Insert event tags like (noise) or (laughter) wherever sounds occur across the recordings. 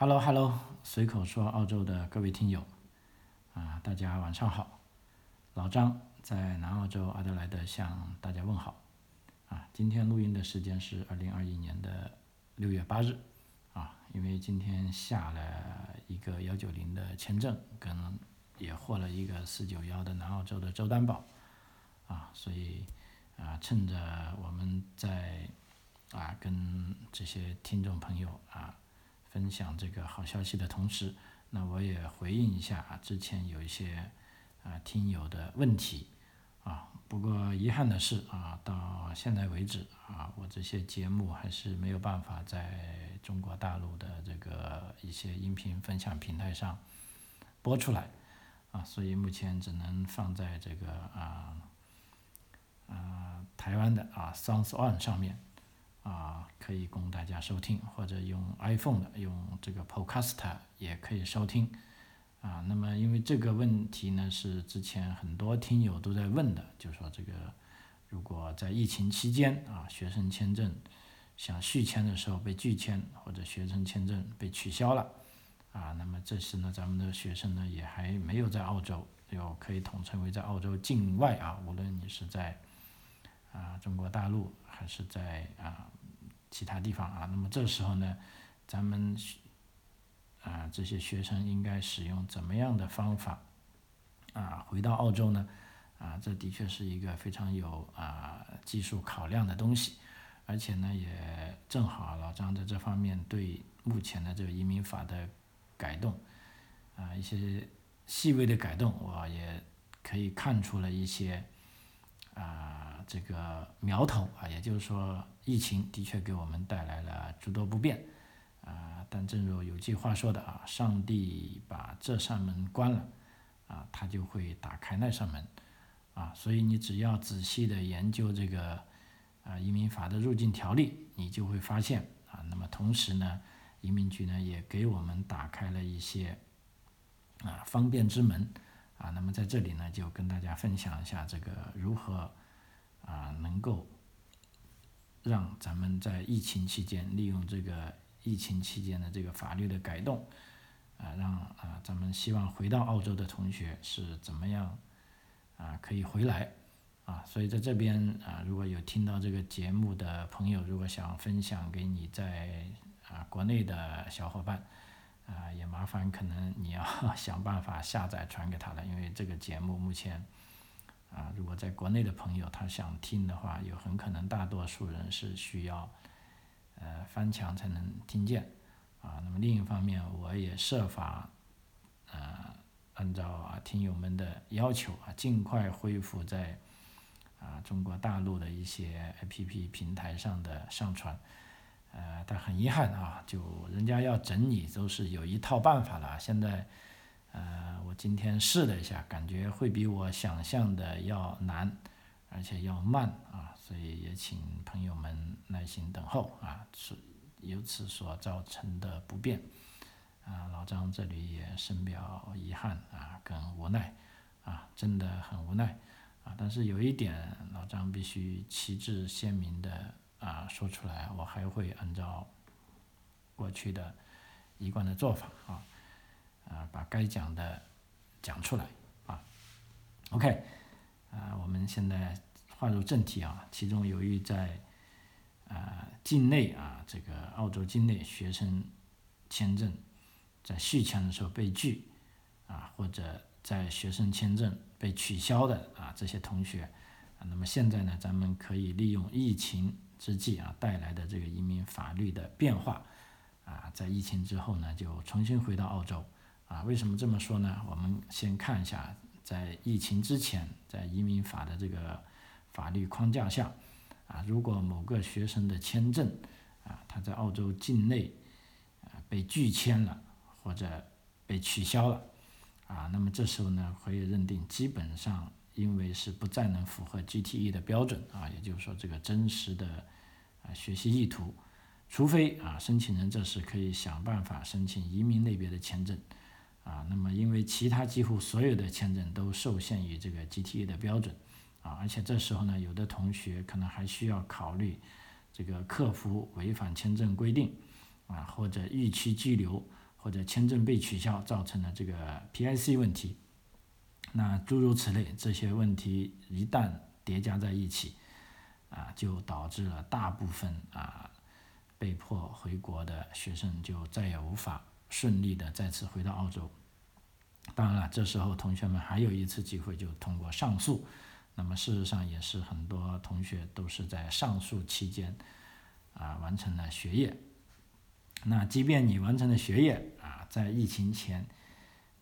Hello Hello，随口说澳洲的各位听友，啊，大家晚上好，老张在南澳洲阿德莱德向大家问好，啊，今天录音的时间是二零二一年的六月八日，啊，因为今天下了一个幺九零的签证，跟也获了一个四九幺的南澳洲的州担保，啊，所以啊，趁着我们在啊跟这些听众朋友啊。分享这个好消息的同时，那我也回应一下啊，之前有一些啊听友的问题啊。不过遗憾的是啊，到现在为止啊，我这些节目还是没有办法在中国大陆的这个一些音频分享平台上播出来啊，所以目前只能放在这个啊啊台湾的啊 Sounds On 上面。可以供大家收听，或者用 iPhone 的，用这个 Podcast 也可以收听。啊，那么因为这个问题呢，是之前很多听友都在问的，就说这个如果在疫情期间啊，学生签证想续签的时候被拒签，或者学生签证被取消了，啊，那么这时呢，咱们的学生呢也还没有在澳洲，又可以统称为在澳洲境外啊，无论你是在。啊，中国大陆还是在啊其他地方啊？那么这时候呢，咱们啊这些学生应该使用怎么样的方法啊回到澳洲呢？啊，这的确是一个非常有啊技术考量的东西，而且呢也正好老张在这方面对目前的这个移民法的改动啊一些细微的改动，我也可以看出了一些啊。这个苗头啊，也就是说，疫情的确给我们带来了诸多不便，啊，但正如有句话说的啊，上帝把这扇门关了，啊，他就会打开那扇门，啊，所以你只要仔细的研究这个啊移民法的入境条例，你就会发现啊，那么同时呢，移民局呢也给我们打开了一些啊方便之门，啊，那么在这里呢就跟大家分享一下这个如何。啊，能够让咱们在疫情期间利用这个疫情期间的这个法律的改动，啊，让啊咱们希望回到澳洲的同学是怎么样啊可以回来啊？所以在这边啊，如果有听到这个节目的朋友，如果想分享给你在啊国内的小伙伴啊，也麻烦可能你要 (laughs) 想办法下载传给他了，因为这个节目目前。啊，如果在国内的朋友他想听的话，有很可能大多数人是需要，呃，翻墙才能听见，啊，那么另一方面，我也设法，呃，按照啊听友们的要求啊，尽快恢复在，啊中国大陆的一些 APP 平台上的上传，呃，但很遗憾啊，就人家要整理都是有一套办法了，现在。呃，我今天试了一下，感觉会比我想象的要难，而且要慢啊，所以也请朋友们耐心等候啊，是由此所造成的不便，啊，老张这里也深表遗憾啊，跟无奈啊，真的很无奈啊，但是有一点，老张必须旗帜鲜明的啊说出来，我还会按照过去的一贯的做法啊。啊，把该讲的讲出来啊。OK，啊，我们现在划入正题啊。其中由于在啊境内啊这个澳洲境内学生签证在续签的时候被拒啊，或者在学生签证被取消的啊这些同学啊，那么现在呢，咱们可以利用疫情之际啊带来的这个移民法律的变化啊，在疫情之后呢，就重新回到澳洲。啊，为什么这么说呢？我们先看一下，在疫情之前，在移民法的这个法律框架下，啊，如果某个学生的签证，啊，他在澳洲境内，啊，被拒签了或者被取消了，啊，那么这时候呢，可以认定基本上因为是不再能符合 GTE 的标准，啊，也就是说这个真实的啊学习意图，除非啊申请人这时可以想办法申请移民类别的签证。啊，那么因为其他几乎所有的签证都受限于这个 GTA 的标准，啊，而且这时候呢，有的同学可能还需要考虑这个克服违反签证规定，啊，或者逾期拘留，或者签证被取消造成的这个 PIC 问题，那诸如此类这些问题一旦叠加在一起，啊，就导致了大部分啊被迫回国的学生就再也无法顺利的再次回到澳洲。当然了，这时候同学们还有一次机会，就通过上诉。那么事实上也是很多同学都是在上诉期间啊完成了学业。那即便你完成了学业啊，在疫情前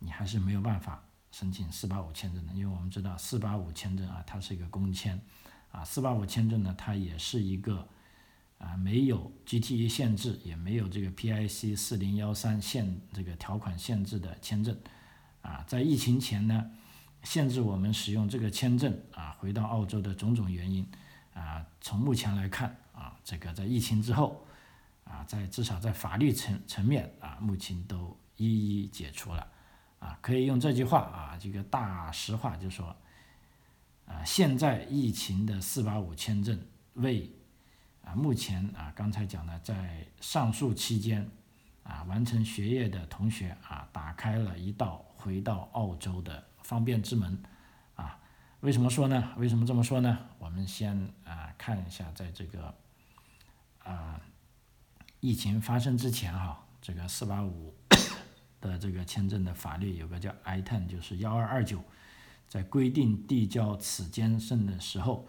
你还是没有办法申请四八五签证的，因为我们知道四八五签证啊，它是一个工签啊，四八五签证呢，它也是一个啊没有 GTE 限制，也没有这个 PIC 四零幺三限这个条款限制的签证啊，在疫情前呢。限制我们使用这个签证啊，回到澳洲的种种原因啊，从目前来看啊，这个在疫情之后啊，在至少在法律层层面啊，目前都一一解除了啊，可以用这句话啊，这个大实话就说啊，现在疫情的四八五签证为啊目前啊刚才讲的在上诉期间啊完成学业的同学啊，打开了一道回到澳洲的。方便之门，啊，为什么说呢？为什么这么说呢？我们先啊看一下，在这个啊疫情发生之前哈，这个四八五的这个签证的法律有个叫 I-10，就是幺二二九，在规定递交此签证的时候，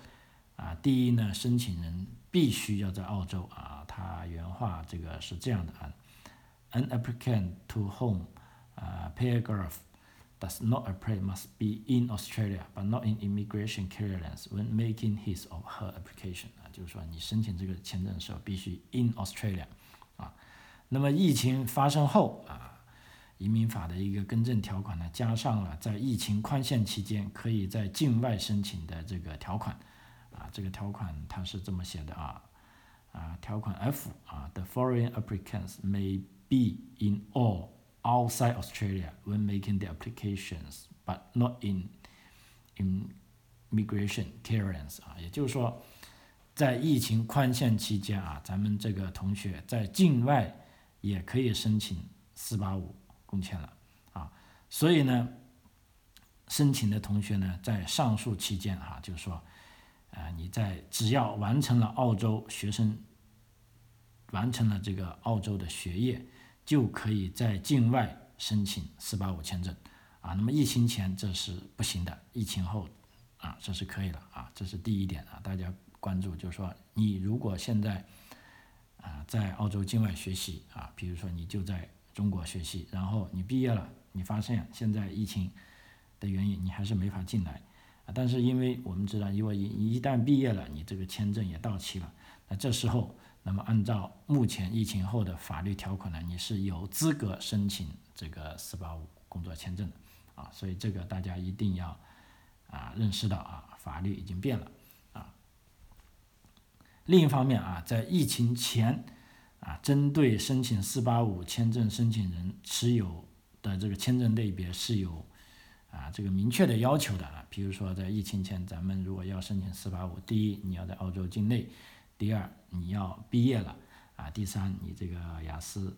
啊，第一呢，申请人必须要在澳洲啊，他原话这个是这样的啊，An applicant to whom 啊 paragraph does not apply must be in Australia but not in immigration clearance when making his or her application 啊，就是说你申请这个签证的时候必须 in Australia 啊。那么疫情发生后啊，移民法的一个更正条款呢，加上了在疫情宽限期间可以在境外申请的这个条款，这个条款它是这么写的啊啊，条款 F 啊，the foreign applicants may be in all outside Australia when making the applications, but not in immigration clearance 啊，也就是说，在疫情宽限期间啊，咱们这个同学在境外也可以申请四八五工签了啊，所以呢，申请的同学呢，在上述期间啊，就是说，啊，你在只要完成了澳洲学生完成了这个澳洲的学业。就可以在境外申请四八五签证啊，那么疫情前这是不行的，疫情后啊这是可以了啊，这是第一点啊，大家关注就是说，你如果现在啊在澳洲境外学习啊，比如说你就在中国学习，然后你毕业了，你发现现在疫情的原因你还是没法进来但是因为我们知道，因为一一旦毕业了，你这个签证也到期了，那这时候。那么按照目前疫情后的法律条款呢，你是有资格申请这个四八五工作签证的啊，所以这个大家一定要啊认识到啊，法律已经变了啊。另一方面啊，在疫情前啊，针对申请四八五签证申请人持有的这个签证类别是有啊这个明确的要求的啊，比如说在疫情前，咱们如果要申请四八五，第一你要在澳洲境内。第二，你要毕业了啊。第三，你这个雅思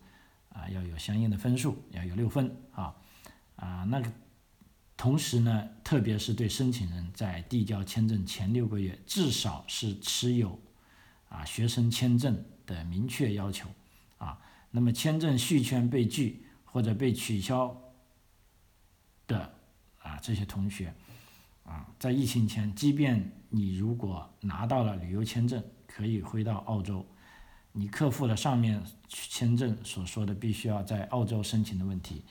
啊要有相应的分数，要有六分啊啊。那个同时呢，特别是对申请人在递交签证前六个月，至少是持有啊学生签证的明确要求啊。那么签证续签被拒或者被取消的啊这些同学啊，在疫情前，即便你如果拿到了旅游签证，可以回到澳洲，你克服了上面签证所说的必须要在澳洲申请的问题，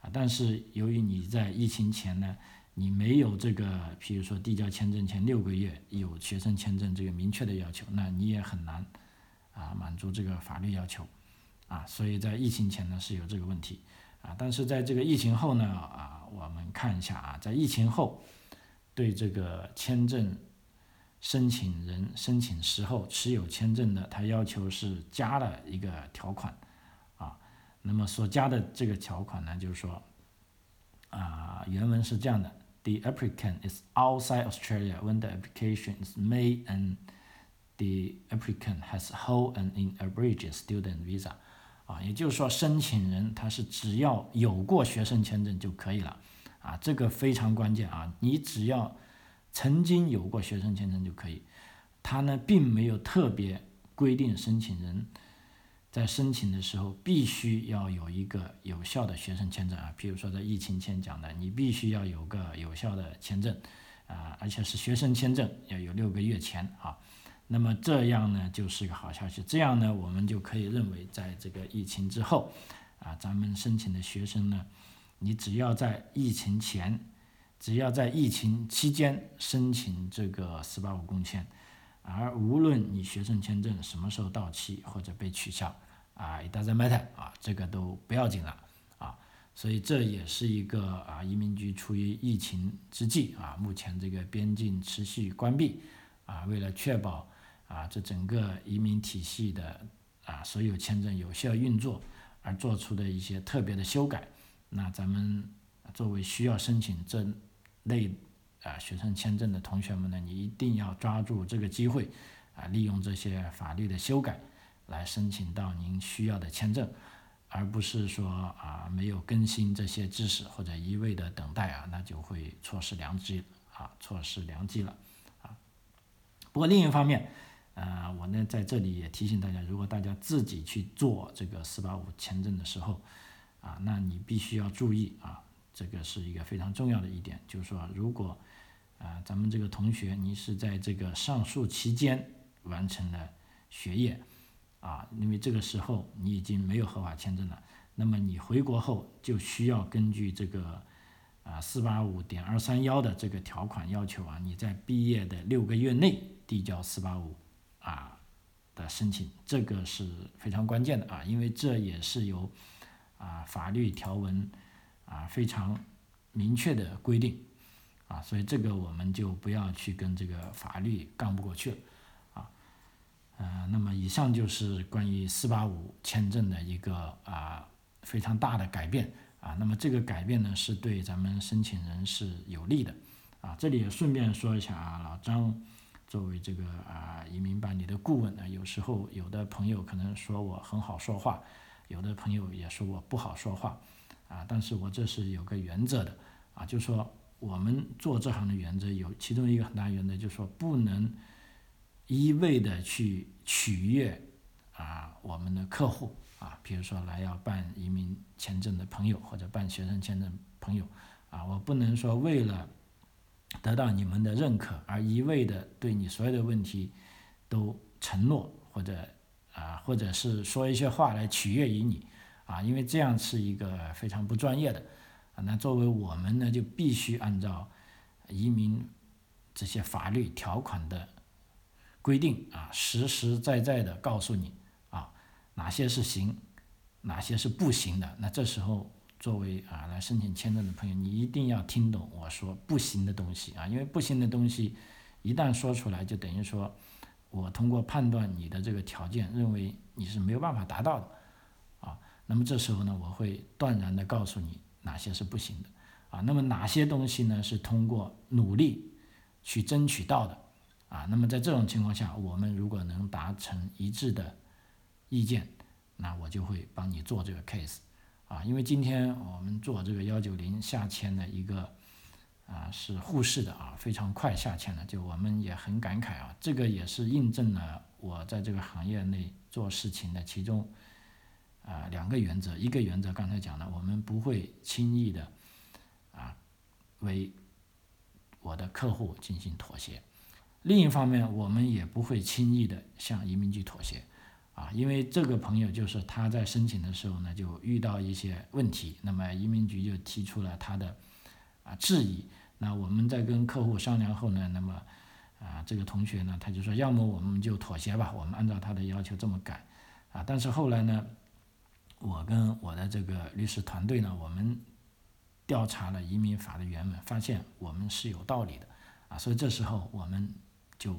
啊，但是由于你在疫情前呢，你没有这个，譬如说递交签证前六个月有学生签证这个明确的要求，那你也很难啊满足这个法律要求，啊，所以在疫情前呢是有这个问题，啊，但是在这个疫情后呢，啊，我们看一下啊，在疫情后对这个签证。申请人申请时候持有签证的，他要求是加了一个条款，啊，那么所加的这个条款呢，就是说，啊，原文是这样的：The applicant is outside Australia when the application is made and the applicant has hold an in a bridge student visa。啊，也就是说申请人他是只要有过学生签证就可以了，啊，这个非常关键啊，你只要曾经有过学生签证就可以，他呢并没有特别规定申请人。在申请的时候，必须要有一个有效的学生签证啊，比如说在疫情前讲的，你必须要有个有效的签证啊，而且是学生签证，要有六个月前啊。那么这样呢，就是个好消息。这样呢，我们就可以认为，在这个疫情之后啊，咱们申请的学生呢，你只要在疫情前，只要在疫情期间申请这个四八五工签。而无论你学生签证什么时候到期或者被取消，啊，it doesn't matter，啊，这个都不要紧了，啊，所以这也是一个啊，移民局处于疫情之际，啊，目前这个边境持续关闭，啊，为了确保啊这整个移民体系的啊所有签证有效运作而做出的一些特别的修改，那咱们作为需要申请这类。啊，学生签证的同学们呢，你一定要抓住这个机会，啊，利用这些法律的修改来申请到您需要的签证，而不是说啊没有更新这些知识或者一味的等待啊，那就会错失良机啊，错失良机了啊。不过另一方面，呃，我呢在这里也提醒大家，如果大家自己去做这个四八五签证的时候，啊，那你必须要注意啊，这个是一个非常重要的一点，就是说如果啊，咱们这个同学，你是在这个上诉期间完成了学业，啊，因为这个时候你已经没有合法签证了，那么你回国后就需要根据这个啊四八五点二三幺的这个条款要求啊，你在毕业的六个月内递交四八五啊的申请，这个是非常关键的啊，因为这也是由啊法律条文啊非常明确的规定。啊，所以这个我们就不要去跟这个法律杠不过去了，啊，呃，那么以上就是关于四八五签证的一个啊非常大的改变啊，那么这个改变呢是对咱们申请人是有利的，啊，这里也顺便说一下啊，老张作为这个啊移民办理的顾问呢，有时候有的朋友可能说我很好说话，有的朋友也说我不好说话，啊，但是我这是有个原则的，啊，就说。我们做这行的原则有其中一个很大原则，就是说不能一味的去取悦啊我们的客户啊，比如说来要办移民签证的朋友或者办学生签证朋友啊，我不能说为了得到你们的认可而一味的对你所有的问题都承诺或者啊或者是说一些话来取悦于你啊，因为这样是一个非常不专业的。那作为我们呢，就必须按照移民这些法律条款的规定啊，实实在在的告诉你啊，哪些是行，哪些是不行的。那这时候，作为啊来申请签证的朋友，你一定要听懂我说不行的东西啊，因为不行的东西一旦说出来，就等于说我通过判断你的这个条件，认为你是没有办法达到的啊。那么这时候呢，我会断然的告诉你。哪些是不行的啊？那么哪些东西呢？是通过努力去争取到的啊？那么在这种情况下，我们如果能达成一致的意见，那我就会帮你做这个 case 啊。因为今天我们做这个幺九零下签的一个啊是沪市的啊，非常快下签的，就我们也很感慨啊。这个也是印证了我在这个行业内做事情的其中。啊，两个原则，一个原则刚才讲了，我们不会轻易的啊为我的客户进行妥协；另一方面，我们也不会轻易的向移民局妥协啊，因为这个朋友就是他在申请的时候呢，就遇到一些问题，那么移民局就提出了他的啊质疑。那我们在跟客户商量后呢，那么啊这个同学呢，他就说，要么我们就妥协吧，我们按照他的要求这么改啊，但是后来呢。我跟我的这个律师团队呢，我们调查了移民法的原文，发现我们是有道理的，啊，所以这时候我们就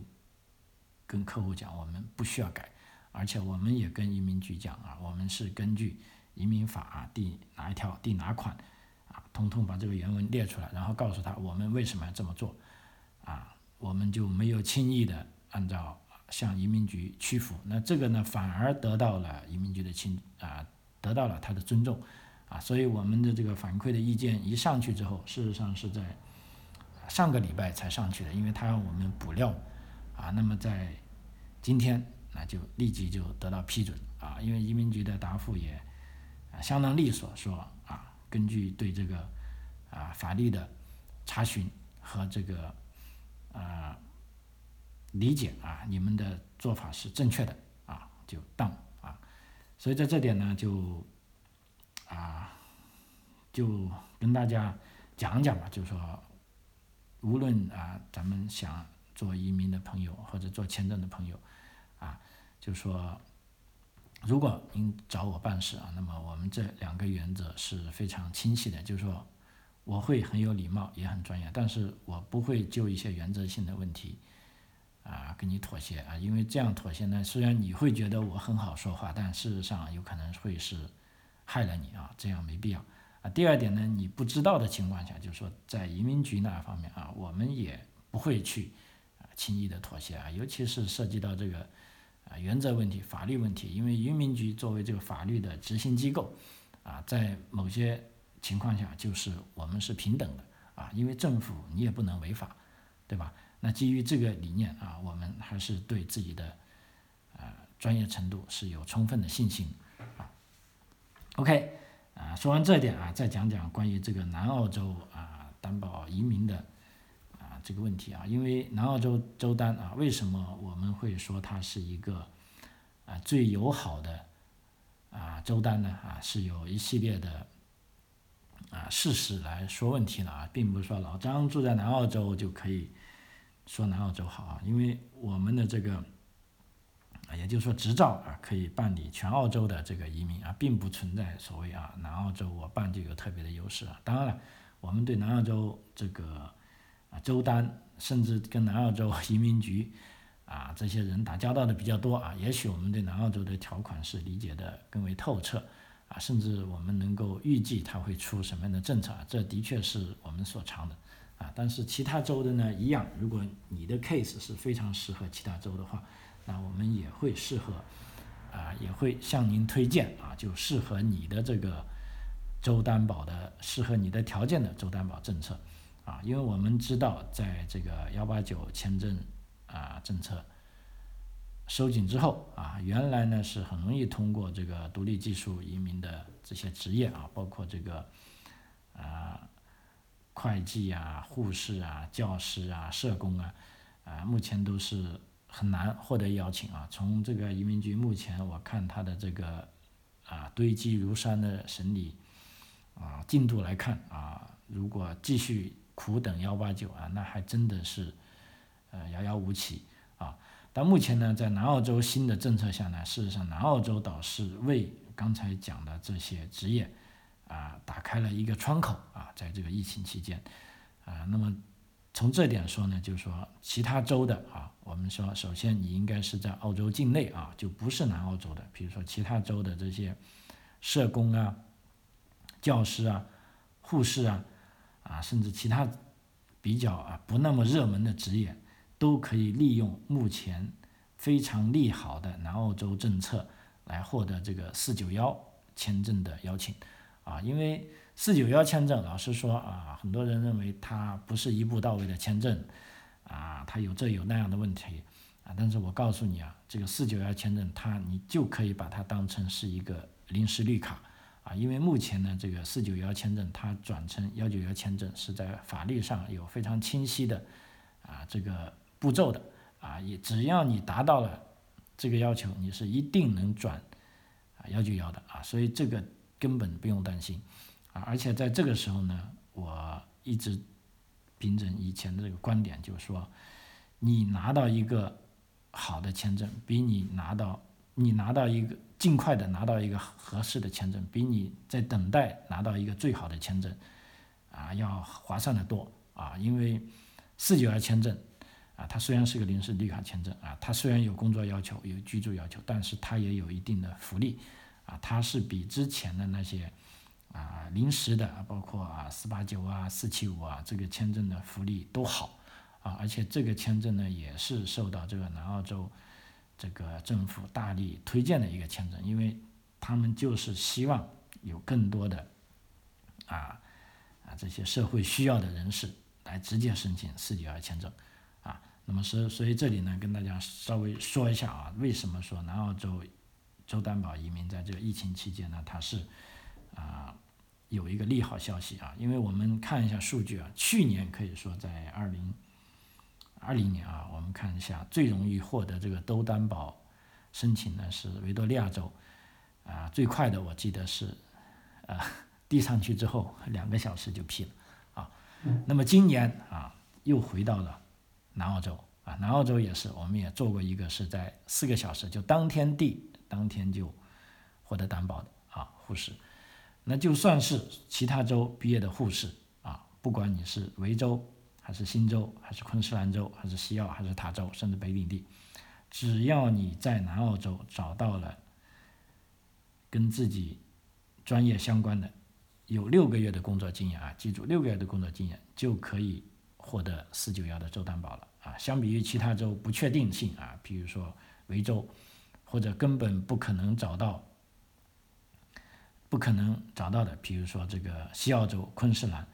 跟客户讲，我们不需要改，而且我们也跟移民局讲啊，我们是根据移民法啊第哪一条、第哪款，啊，通通把这个原文列出来，然后告诉他我们为什么要这么做，啊，我们就没有轻易的按照向移民局屈服，那这个呢，反而得到了移民局的亲啊。得到了他的尊重，啊，所以我们的这个反馈的意见一上去之后，事实上是在上个礼拜才上去的，因为他让我们补料，啊，那么在今天那就立即就得到批准，啊，因为移民局的答复也啊相当利索，说啊，根据对这个啊法律的查询和这个啊理解啊，你们的做法是正确的，啊，就当啊。所以在这点呢，就啊，就跟大家讲讲吧，就是说，无论啊，咱们想做移民的朋友或者做签证的朋友，啊，就说，如果您找我办事啊，那么我们这两个原则是非常清晰的，就是说，我会很有礼貌，也很专业，但是我不会就一些原则性的问题。啊，跟你妥协啊，因为这样妥协呢，虽然你会觉得我很好说话，但事实上有可能会是害了你啊，这样没必要啊。第二点呢，你不知道的情况下，就是说在移民局那方面啊，我们也不会去啊轻易的妥协啊，尤其是涉及到这个啊原则问题、法律问题，因为移民局作为这个法律的执行机构啊，在某些情况下就是我们是平等的啊，因为政府你也不能违法，对吧？那基于这个理念啊，我们还是对自己的啊专业程度是有充分的信心啊。OK，啊，说完这点啊，再讲讲关于这个南澳洲啊担保移民的这个问题啊，因为南澳洲州单啊，为什么我们会说它是一个啊最友好的啊州单呢？啊，是有一系列的啊事实来说问题的啊，并不是说老张住在南澳洲就可以。说南澳洲好啊，因为我们的这个啊，也就是说执照啊，可以办理全澳洲的这个移民啊，并不存在所谓啊南澳洲我办就有特别的优势啊。当然了，我们对南澳洲这个啊州单，甚至跟南澳洲 (laughs) 移民局啊这些人打交道的比较多啊，也许我们对南澳洲的条款是理解的更为透彻啊，甚至我们能够预计它会出什么样的政策，这的确是我们所长的。啊，但是其他州的呢一样，如果你的 case 是非常适合其他州的话，那我们也会适合，啊，也会向您推荐啊，就适合你的这个州担保的，适合你的条件的州担保政策，啊，因为我们知道，在这个幺八九签证啊政策收紧之后啊，原来呢是很容易通过这个独立技术移民的这些职业啊，包括这个啊。会计啊、护士啊、教师啊、社工啊，啊，目前都是很难获得邀请啊。从这个移民局目前我看他的这个啊堆积如山的审理啊进度来看啊，如果继续苦等幺八九啊，那还真的是呃遥遥无期啊。但目前呢，在南澳洲新的政策下呢，事实上南澳洲倒是为刚才讲的这些职业。啊，打开了一个窗口啊，在这个疫情期间，啊，那么从这点说呢，就是说其他州的啊，我们说首先你应该是在澳洲境内啊，就不是南澳洲的，比如说其他州的这些社工啊、教师啊、护士啊，啊，甚至其他比较啊不那么热门的职业，都可以利用目前非常利好的南澳洲政策来获得这个四九幺签证的邀请。啊，因为四九幺签证，老实说啊，很多人认为它不是一步到位的签证，啊，它有这有那样的问题，啊，但是我告诉你啊，这个四九幺签证，它你就可以把它当成是一个临时绿卡，啊，因为目前呢，这个四九幺签证它转成幺九幺签证是在法律上有非常清晰的啊这个步骤的，啊，也只要你达到了这个要求，你是一定能转啊幺九幺的啊，所以这个。根本不用担心，啊，而且在这个时候呢，我一直秉承以前的这个观点，就是说，你拿到一个好的签证，比你拿到你拿到一个尽快的拿到一个合适的签证，比你在等待拿到一个最好的签证，啊，要划算的多啊，因为四九二签证，啊，它虽然是个临时绿卡签证啊，它虽然有工作要求有居住要求，但是它也有一定的福利。啊，它是比之前的那些啊临时的，包括啊四八九啊、四七五啊，这个签证的福利都好啊，而且这个签证呢也是受到这个南澳洲这个政府大力推荐的一个签证，因为他们就是希望有更多的啊啊这些社会需要的人士来直接申请四九二签证啊。那么所所以这里呢，跟大家稍微说一下啊，为什么说南澳洲州担保移民在这个疫情期间呢，它是啊有一个利好消息啊，因为我们看一下数据啊，去年可以说在二零二零年啊，我们看一下最容易获得这个都担保申请呢是维多利亚州啊，最快的我记得是呃递上去之后两个小时就批了啊，那么今年啊又回到了南澳洲啊，南澳洲也是，我们也做过一个是在四个小时就当天递。当天就获得担保的啊，护士，那就算是其他州毕业的护士啊，不管你是维州还是新州还是昆士兰州还是西澳还是塔州甚至北领地，只要你在南澳洲找到了跟自己专业相关的，有六个月的工作经验啊，记住六个月的工作经验就可以获得四九幺的州担保了啊。相比于其他州不确定性啊，比如说维州。或者根本不可能找到，不可能找到的，比如说这个西澳洲昆士兰，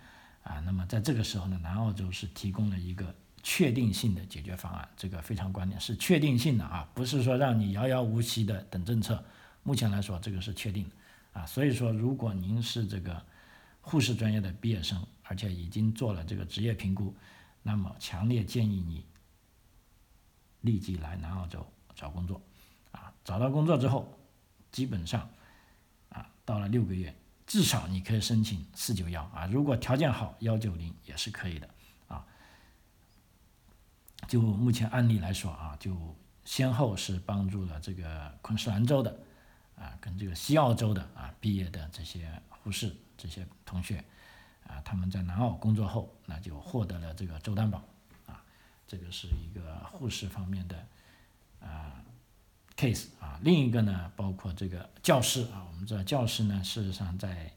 啊，那么在这个时候呢，南澳洲是提供了一个确定性的解决方案，这个非常关键，是确定性的啊，不是说让你遥遥无期的等政策。目前来说，这个是确定的啊，所以说如果您是这个护士专业的毕业生，而且已经做了这个职业评估，那么强烈建议你立即来南澳洲找工作。啊找到工作之后，基本上，啊，到了六个月，至少你可以申请四九幺啊。如果条件好，幺九零也是可以的啊。就目前案例来说啊，就先后是帮助了这个昆士兰州的啊，跟这个西澳洲的啊毕业的这些护士这些同学啊，他们在南澳工作后，那就获得了这个州担保啊。这个是一个护士方面的啊。Case 啊，另一个呢，包括这个教师啊，我们知道教师呢，事实上在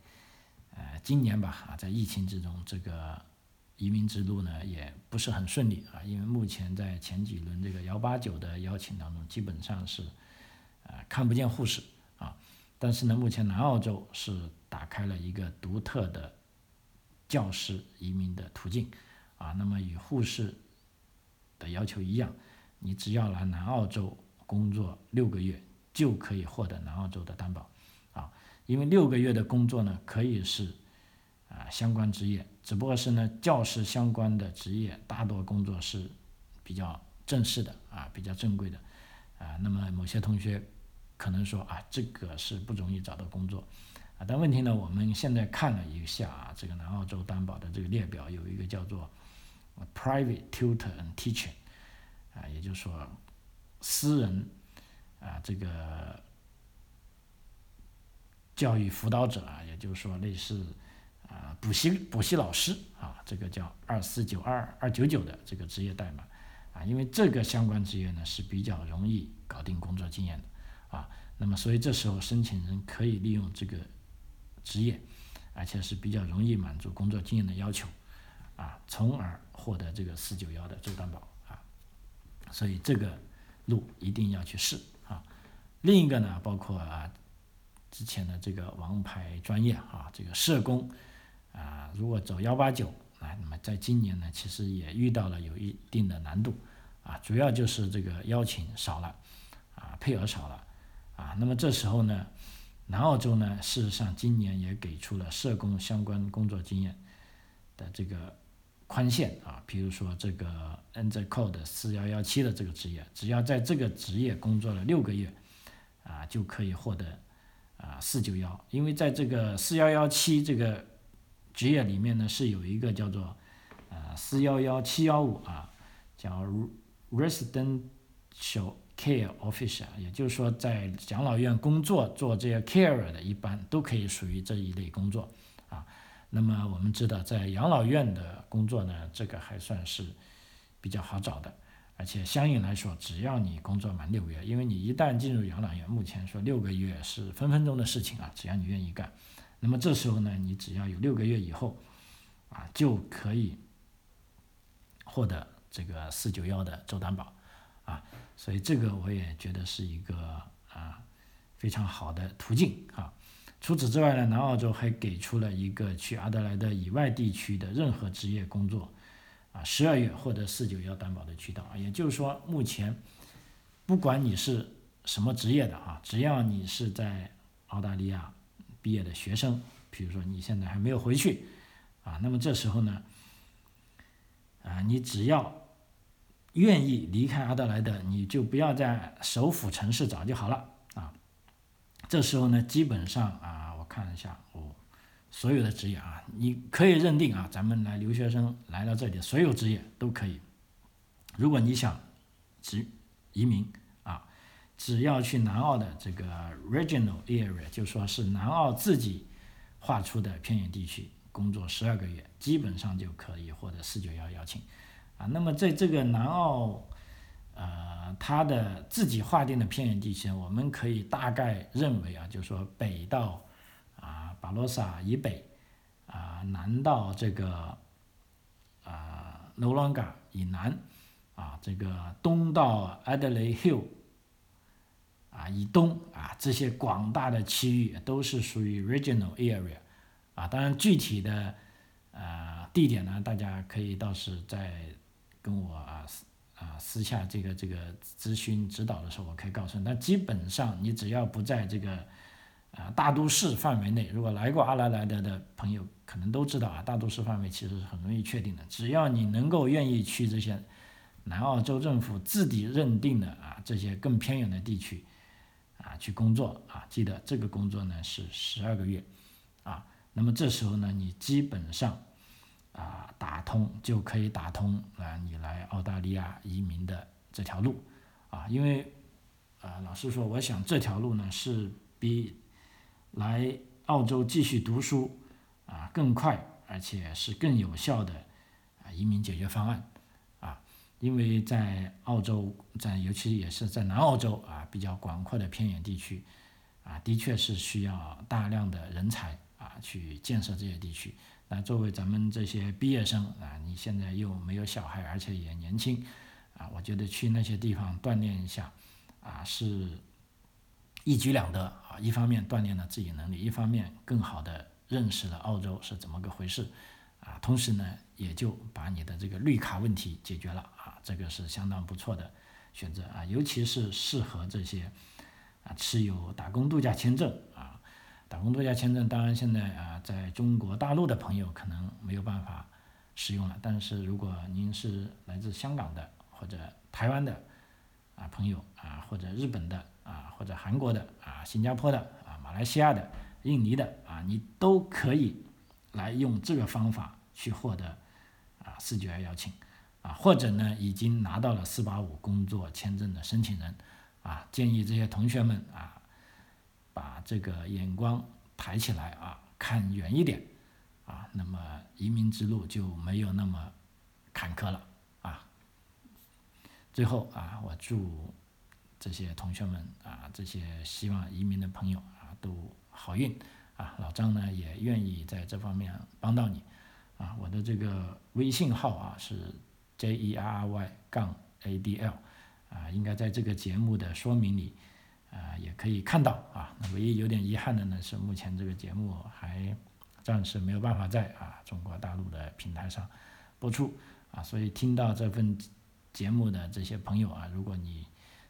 呃今年吧啊，在疫情之中，这个移民之路呢也不是很顺利啊，因为目前在前几轮这个幺八九的邀请当中，基本上是啊看不见护士啊，但是呢，目前南澳洲是打开了一个独特的教师移民的途径啊，那么与护士的要求一样，你只要来南澳洲。工作六个月就可以获得南澳洲的担保，啊，因为六个月的工作呢可以是啊相关职业，只不过是呢教师相关的职业大多工作是比较正式的啊比较正规的。啊，那么某些同学可能说啊这个是不容易找到工作。啊，但问题呢我们现在看了一下啊这个南澳洲担保的这个列表有一个叫做 private tutor and teacher 啊，也就是说。私人啊，这个教育辅导者啊，也就是说类似啊补习补习老师啊，这个叫二四九二二九九的这个职业代码啊，因为这个相关职业呢是比较容易搞定工作经验的啊，那么所以这时候申请人可以利用这个职业，而且是比较容易满足工作经验的要求啊，从而获得这个四九幺的周担保啊，所以这个。路一定要去试啊！另一个呢，包括啊之前的这个王牌专业啊，这个社工啊，如果走幺八九啊，那么在今年呢，其实也遇到了有一定的难度啊，主要就是这个邀请少了啊，配额少了啊。那么这时候呢，南澳洲呢，事实上今年也给出了社工相关工作经验的这个。宽限啊，比如说这个 N Z Code 四幺幺七的这个职业，只要在这个职业工作了六个月，啊，就可以获得啊四九幺。因为在这个四幺幺七这个职业里面呢，是有一个叫做啊四幺幺七幺五啊，叫 Residential Care Officer，也就是说在养老院工作做这些 care 的，一般都可以属于这一类工作。那么我们知道，在养老院的工作呢，这个还算是比较好找的，而且相应来说，只要你工作满六个月，因为你一旦进入养老院，目前说六个月是分分钟的事情啊，只要你愿意干，那么这时候呢，你只要有六个月以后，啊，就可以获得这个四九幺的周担保，啊，所以这个我也觉得是一个啊非常好的途径啊。除此之外呢，南澳洲还给出了一个去阿德莱德以外地区的任何职业工作，啊，十二月获得四九幺担保的渠道。也就是说，目前不管你是什么职业的啊，只要你是在澳大利亚毕业的学生，比如说你现在还没有回去啊，那么这时候呢，啊，你只要愿意离开阿德莱德，你就不要在首府城市找就好了。这时候呢，基本上啊，我看了一下哦，所有的职业啊，你可以认定啊，咱们来留学生来到这里，所有职业都可以。如果你想移移民啊，只要去南澳的这个 regional area，就说是南澳自己划出的偏远地区工作十二个月，基本上就可以获得四九幺邀请啊。那么在这个南澳。呃，它的自己划定的偏远地区，我们可以大概认为啊，就是说北到啊巴罗萨以北，啊南到这个啊罗朗嘎以南，啊这个东到 Adelaide Hill 啊以东啊这些广大的区域都是属于 regional area 啊，当然具体的呃地点呢，大家可以到时再跟我啊。啊，私下这个这个咨询指导的时候，我可以告诉你，但基本上你只要不在这个啊大都市范围内，如果来过阿拉莱德的朋友可能都知道啊，大都市范围其实是很容易确定的。只要你能够愿意去这些南澳洲政府自己认定的啊这些更偏远的地区啊去工作啊，记得这个工作呢是十二个月啊，那么这时候呢你基本上。啊，打通就可以打通啊，你来澳大利亚移民的这条路啊，因为啊，老实说，我想这条路呢是比来澳洲继续读书啊更快，而且是更有效的啊移民解决方案啊，因为在澳洲，在尤其也是在南澳洲啊比较广阔的偏远地区啊，的确是需要大量的人才啊去建设这些地区。那作为咱们这些毕业生啊，你现在又没有小孩，而且也年轻，啊，我觉得去那些地方锻炼一下，啊，是一举两得啊。一方面锻炼了自己能力，一方面更好的认识了澳洲是怎么个回事，啊，同时呢，也就把你的这个绿卡问题解决了啊，这个是相当不错的选择啊，尤其是适合这些啊持有打工度假签证。打工度假签证，当然现在啊，在中国大陆的朋友可能没有办法使用了。但是如果您是来自香港的或者台湾的啊朋友啊，或者日本的啊，或者韩国的啊，新加坡的啊，马来西亚的、印尼的啊，你都可以来用这个方法去获得啊四九二邀请啊，或者呢已经拿到了四八五工作签证的申请人啊，建议这些同学们啊。把这个眼光抬起来啊，看远一点啊，那么移民之路就没有那么坎坷了啊。最后啊，我祝这些同学们啊，这些希望移民的朋友啊，都好运啊。老张呢也愿意在这方面帮到你啊。我的这个微信号啊是 J E R R Y 杠 A D L 啊，应该在这个节目的说明里。啊，也可以看到啊。那唯一有点遗憾的呢，是目前这个节目还暂时没有办法在啊中国大陆的平台上播出啊。所以听到这份节目的这些朋友啊，如果你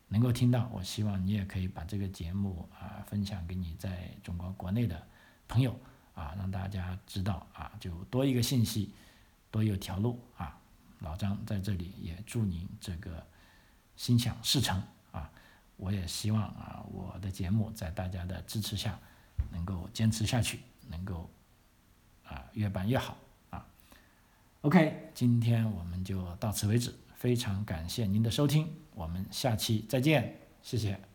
能够听到，我希望你也可以把这个节目啊分享给你在中国国内的朋友啊，让大家知道啊，就多一个信息，多有条路啊。老张在这里也祝您这个心想事成。我也希望啊，我的节目在大家的支持下，能够坚持下去，能够啊越办越好啊。OK，今天我们就到此为止，非常感谢您的收听，我们下期再见，谢谢。